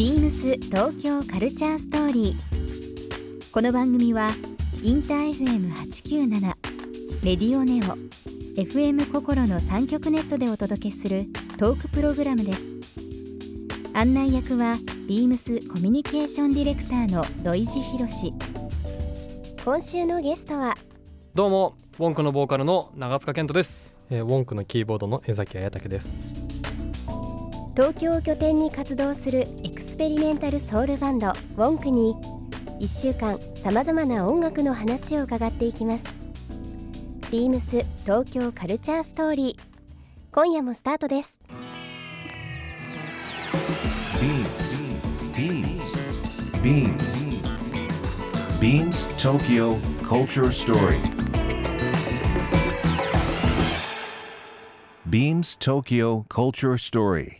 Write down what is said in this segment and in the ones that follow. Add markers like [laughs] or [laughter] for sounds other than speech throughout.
ビームス東京カルチャーストーリー。この番組はインター FM897 レディオネオ FM 心の三極ネットでお届けするトークプログラムです。案内役はビームスコミュニケーションディレクターの土井博志。今週のゲストはどうもウォンクのボーカルの長塚健人ですえー、ウォンクのキーボードの江崎彩武です。東京を拠点に活動するエクスペリメンタルソウルバンドウォンクに1週間さまざまな音楽の話を伺っていきますビームス東京カルチャーストーリー今夜もスタートです Beams. Beams. Beams. Beams Tokyo Culture Story. Beams Tokyo Culture Story.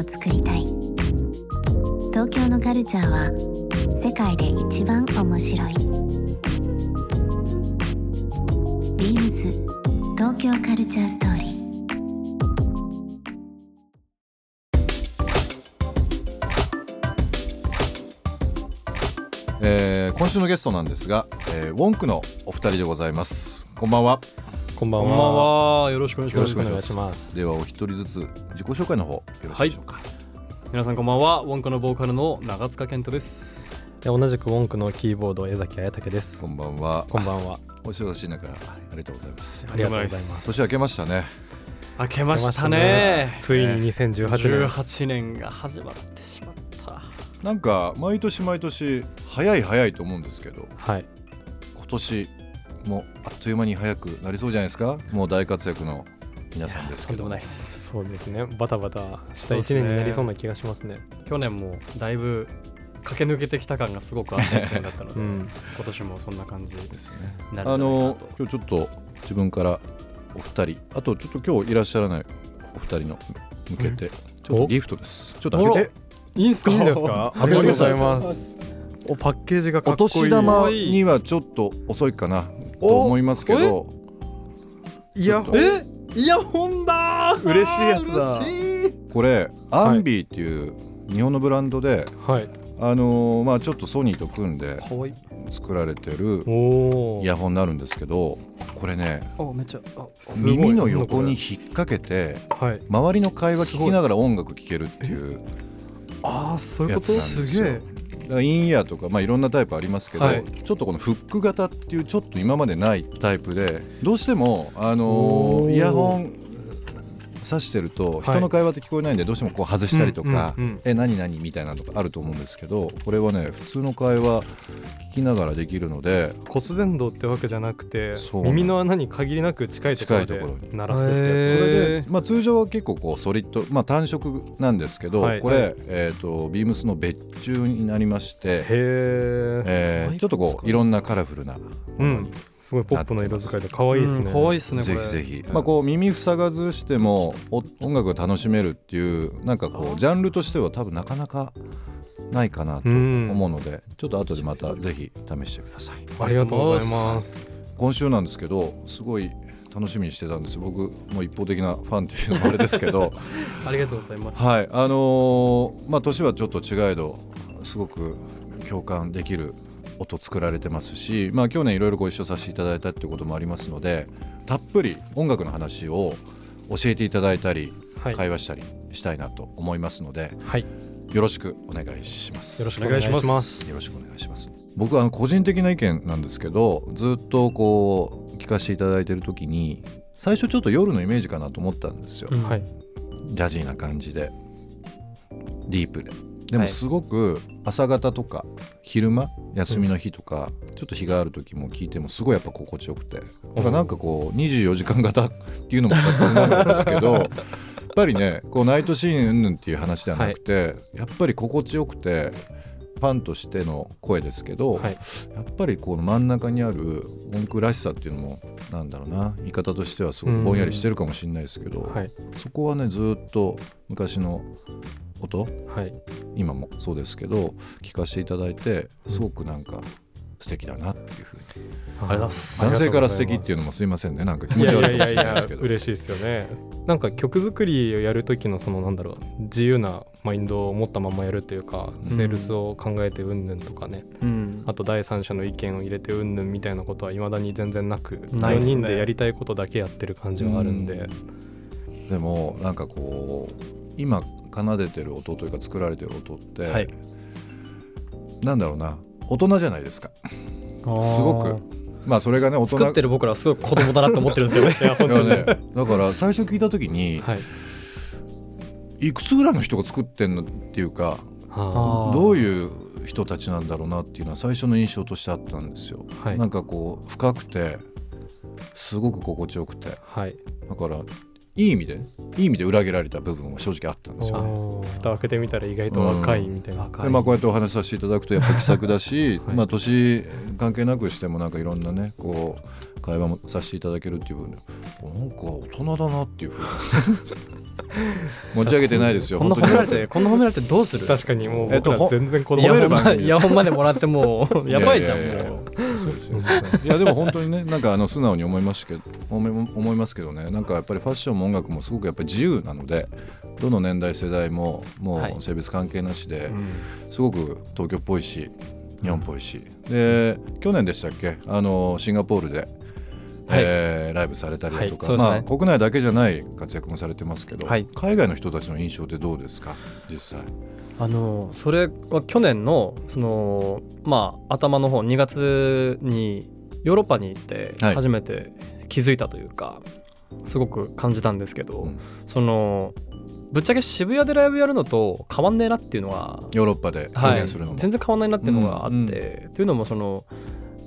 をつくりたい。東京のカルチャーは世界で一番面白い。ビームス東京カルチャーストーリー。えー今週のゲストなんですが、えーウォンクのお二人でございます。こんばんは。こんばんこんばんは。はよろしくお願いします。よろしくお願いします。ではお一人ずつ自己紹介の方よろしいでしょうか、皆さんこんばんは。ウォンクのボーカルの長塚健人です。で同じくウォンクのキーボード江崎彩武です。こ。んばんは。こんばんは。お忙しい中ありがとうございます。ありがとうございます。年明けましたね。明けましたね。ついに2018年。18年が始まってしまった。なんか毎年毎年早い早いと思うんですけどはい。今年もあっという間に早くなりそうじゃないですか？もう大活躍の皆さんですけどそうですね。バタバタした一そうですね年になりそうな気がしますね。去年もだいぶ駆け抜けてきた感がすごくあった1年だったので、うん。今年もそんな感じにですねあの今日ちょっと自分からお二人あとちょっと今日いらっしゃらないお二人の向けてちょっとギフトですちょっと開けていいんすか？いいんですか？ありがとうございます。おパッケージがかおっこいい。年玉にはちょっと遅いかなと思いますけどイヤホン？え？イヤホンだー嬉しいやつだ。これアンビーっていう日本のブランドで、はい。あのーまあちょっとソニーと組んで作られてる。イヤホンになるんですけどこれね耳の横に引っ掛けてはい。周りの会話聞きながら音楽聴けるっていうああそういうこと？やつなんですげえインイヤーとか、まあ、いろんなタイプありますけど、はいちょっとこのフック型っていうちょっと今までないタイプでどうしても、あのイヤホン挿してると人の会話って聞こえないんでどうしてもこう外したりとかうんうんうん「え何何?」みたいなのとかあると思うんですけどこれはね普通の会話聞きながらできるので骨伝導ってわけじゃなくて耳の穴に限りなく近いところ近いところに。で鳴らすってやつ。それえで、まあ、通常は結構こうソリッド、まあ、単色なんですけど、はい。これ、はいえー、とビームスの別注になりまして、へええーちょっとこういろんなカラフルなものに、すごいポップの色使いで可愛いですね。うんかわいいっすねこぜれひぜひ、まあ、こう耳塞がずしてもお音楽が楽しめるっていうなんかこうジャンルとしては多分なかなかないかなとうん。思うので、ちょっと後でまたぜひ試してください。ありがとうございます。今週なんですけどすごい楽しみにしてたんです。僕もう一方的なファンっていうのもあれですけど。[laughs] ありがとうございます。はいあのーまあ年はちょっと違えどすごく共感できる音作られてますし、まあ、去年いろいろご一緒させていただいたっていうこともありますのでたっぷり音楽の話を教えていただいたり、はい。会話したりしたいなと思いますのではい。よろしくお願いします。よろしくお願いします。よろしくお願いします。僕はあの個人的な意見なんですけどずっとこう聞かせていただいてる時に最初ちょっと夜のイメージかなと思ったんですよ、うん。はい。ジャジーな感じで。ディープでではい。もすごく朝方とか昼間休みの日とか、ちょっと日がある時も聞いてもすごいやっぱ心地よくて。だからなんかこう24時間型 [laughs] っていうのも勝手になるんですけどやっぱぱりねこうナイトシーンうんぬんっていう話ではなくて、やっぱり心地よくてファンとしての声ですけど、はい。やっぱりこの真ん中にある音符らしさっていうのもなんだろうな言い方としてはすごくぼんやりしてるかもしれないですけど、はい。そこはねずっと昔の音はい。今もそうですけど聞かせていただいてすごくなんか素敵だなっていうふうに、ありがとうございます。男性から素敵っていうのもすいませんね。なんか気持ち悪いかもいやいやいやしれないですけど嬉しいですよね。なんか曲作りをやる時のそのなんだろう自由なマインドを持ったままやるというか、うん。セールスを考えてうんぬんとかね。うん。あと第三者の意見を入れてうんぬんみたいなことはいまだに全然なく4ね。人でやりたいことだけやってる感じはあるんで、でもなんかこう今奏でてる音というか作られてる音って、はい。なんだろうな。大人じゃないですか。すごく。まあそれがね大人。作ってる僕らはすごい子供だなって思ってるんですけどね。[laughs] ね、だから最初聞いた時に、はいいくつぐらいの人が作ってんのっていうかどういう人たちなんだろうなっていうのは最初の印象としてあったんですよ。はい。なんかこう深くてすごく心地よくて。はい。だからいい意味でいい意味で裏切られた部分は正直あったんですよ。ね。蓋開けてみたら意外と若いみたいな、若でまあ、こうやってお話しさせていただくとやっぱ気さくだし、はい。[laughs] まあ、年関係なくしてもなんかいろんなねこう会話もさせていただけるっていう部分でなんか大人だなっていうふうに。持ち上げてないですよこんな褒められてこんな褒められてどうする？確かにもうえっと僕ら全然子供褒めるホンま番組です。イヤホンまでもらってもうやばいじゃんいや。いやいやもうそうですよ。いやでも本当にねなんかあの素直に思いますけど思い思いますけどね。なんかやっぱりファッションも音楽もすごくやっぱり自由なのでどの年代世代ももはい。う性別関係なしでうん。すごく東京っぽいし日本っぽいし。で去年でしたっけ？あのシンガポールで、えーライブされたりだとか、はい。ね。まあ、国内だけじゃない活躍もされてますけど、はい。海外の人たちの印象ってどうですか？実際。あのそれは去年のそのまあ頭の方2月にヨーロッパに行ってはい。初めて気づいたというか、すごく感じたんですけど、うん。そのぶっちゃけ渋谷でライブやるのと変わんねえなっていうのは、ヨーロッパではい。表現するのも、全然変わんないなっていうのがあって、うんうん。というのもその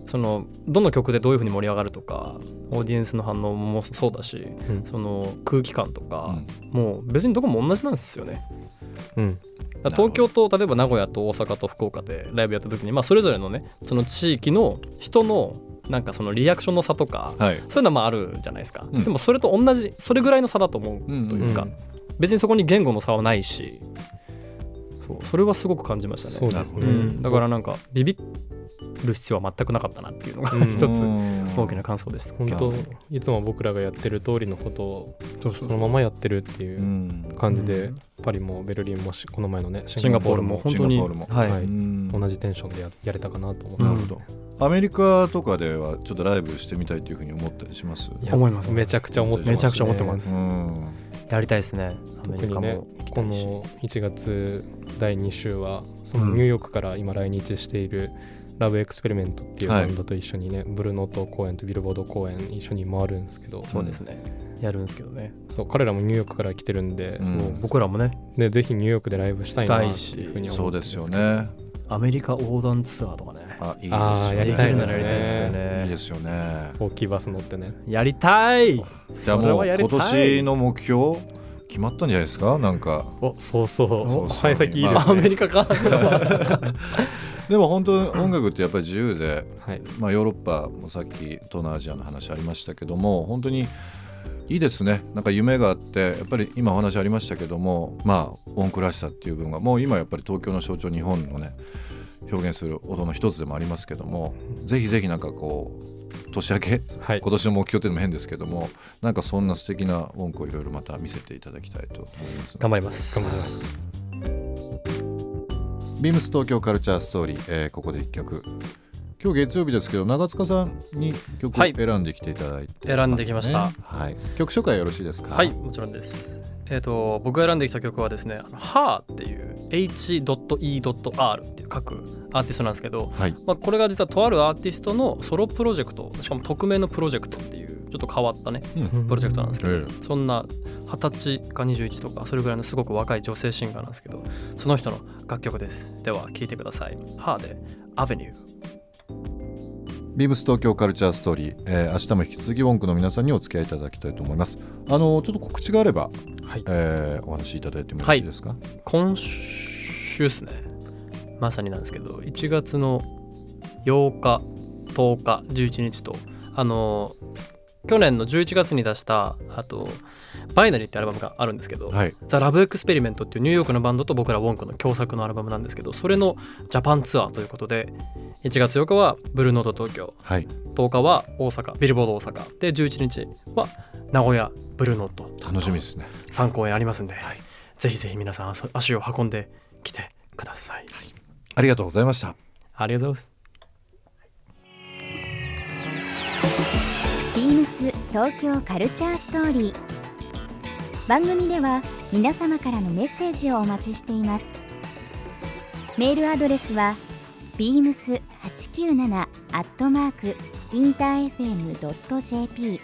そのどの曲でどういう風に盛り上がるとかオーディエンスの反応もそうだし、うん。その空気感とうか、ん。もう別にどこも同じなんですよね。うん東京と例えば名古屋と大阪と福岡でライブやった時に、まあ、それぞれのねその地域の人のなんかそのリアクションの差とかはい。そういうのはまああるじゃないですか、うん。でもそれと同じそれぐらいの差だと思ううんというか、うん。別にそこに言語の差はないしそうそれはすごく感じましたね。そうですね、うん、だからなんかビビる必要は全くなかったなっていうのがうん。一つうん大きな感想でした。本当いつも僕らがやってる通りのことをそのままやってるっていううん。感じで、パリもベルリンもしこの前のねシンガポールも本当にはい、同じテンションでややれたかなと思って。ます、なるほど。アメリカとかではちょっとライブしてみたいというふうに思ったりします？いや思います。めちゃくちゃ思ってます、めちゃくちゃ思ってます。うん。やりたいですね特にねも行きこたいし、の1月第2週はそのうんニューヨークから今来日しているラブエクスペリメントっていうはいバンドと一緒にね、ブルーノート公演とビルボード公演一緒に回るんですけど。そうですね、やるんですけどね。そう彼らもニューヨークから来てるんで、うん。もう僕らもねでぜひニューヨークでライブしたいなっていうふうに思ってそうですよね。アメリカ横断ツアーとかね。あいいですやりたいですね。やりたいですよね。いいですよね。大きいバス乗ってね。やりたい。じゃあそれもう今年の目標？決まったんじゃないですか？なんか。おそうそう。幸先いいですアね、メリカか。[laughs] でも本当音楽ってやっぱり自由で、はい。まあ、ヨーロッパもさっき東南アジアの話ありましたけども本当にいいですね。なんか夢があってやっぱり今お話ありましたけどもまあ音楽らしさっていう部分がもう今やっぱり東京の象徴日本のね表現する音の一つでもありますけどもぜひぜひなんかこう年明け？はい。今年の目標っていうのも変ですけどもなんかそんな素敵な音楽をいろいろまた見せていただきたいと思います。頑張ります。頑張ります。ビームス東京カルチャーストーリー、えーここで一曲。今日月曜日ですけど長塚さんに曲はい。選んできていただいてます、ね。選んできました。はい、曲紹介よろしいですか？はいもちろんですえっ、と僕が選んできた曲はですね「はっていう H.E.R っていう書くアーティストなんですけど、はい。まあ、これが実はとあるアーティストのソロプロジェクトしかも匿名のプロジェクトっていうちょっと変わったねうん。プロジェクトなんですけど、えそんな二十歳か21とかそれぐらいのすごく若い女性シンガーなんですけどその人の楽曲です。では聴いてください「はでアベニュービームス東京カルチャーストーリー、えー、明日も引き続きウォンクの皆さんにお付き合いいただきたいと思います。あのちょっと告知があれば、はい。えー、お話しいただいてもよろしいですか、はい、今週ですね。まさになんですけど1月の8日10日11日とあの去年の11月に出したあとバイナリーってアルバムがあるんですけど、はい、ザ・ラブ・エクスペリメントっていうニューヨークのバンドと僕らウォンクの共作のアルバムなんですけどそれのジャパンツアーということで1月8日はブルーノート東京、はい、10日は大阪。ビルボード大阪。で11日は名古屋ブルーノート。楽しみですね。3公演ありますんで、はい、ぜひぜひ皆さん足を運んできてください、はい、ありがとうございました。ありがとうございます。ビームス東京カルチャーストーリー。番組では皆様からのメッセージをお待ちしています。メールアドレスは beams897 アットマークインター FM.jp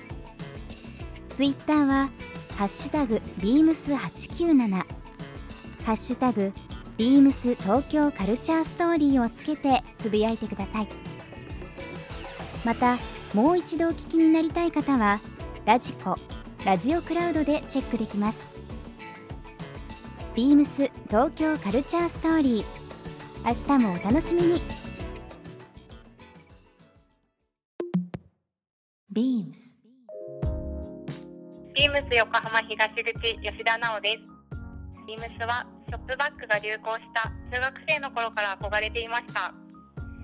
ツイッターはハッシュタグ beams897 ハッシュタグ beams 東京カルチャーストーリーをつけてつぶやいてください。またもう一度お聞きになりたい方はラジコラジオクラウドでチェックできます。ビームス東京カルチャーストーリー。明日もお楽しみに。ビームスビームス横浜東口吉田直です。ビームスはショップバッグが流行した中学生の頃から憧れていました。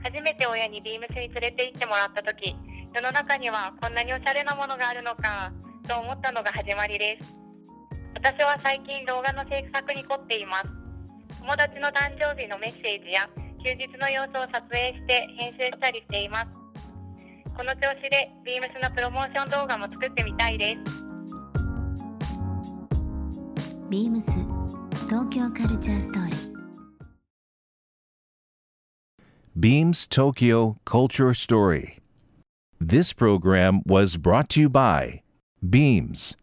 初めて親にビームスに連れて行ってもらった時世の中にはこんなにおしゃれなものがあるのかと思ったのが始まりです。私は最近動画の制作に凝っています友達の誕生日のメッセージや休日の様子を撮影して編集したりしています。この調子で beams のプロモーション動画も作ってみたいです。ビームス東京カルチャーストーリー。Beams Tokyo Culture Story. This program was brought to you by Beams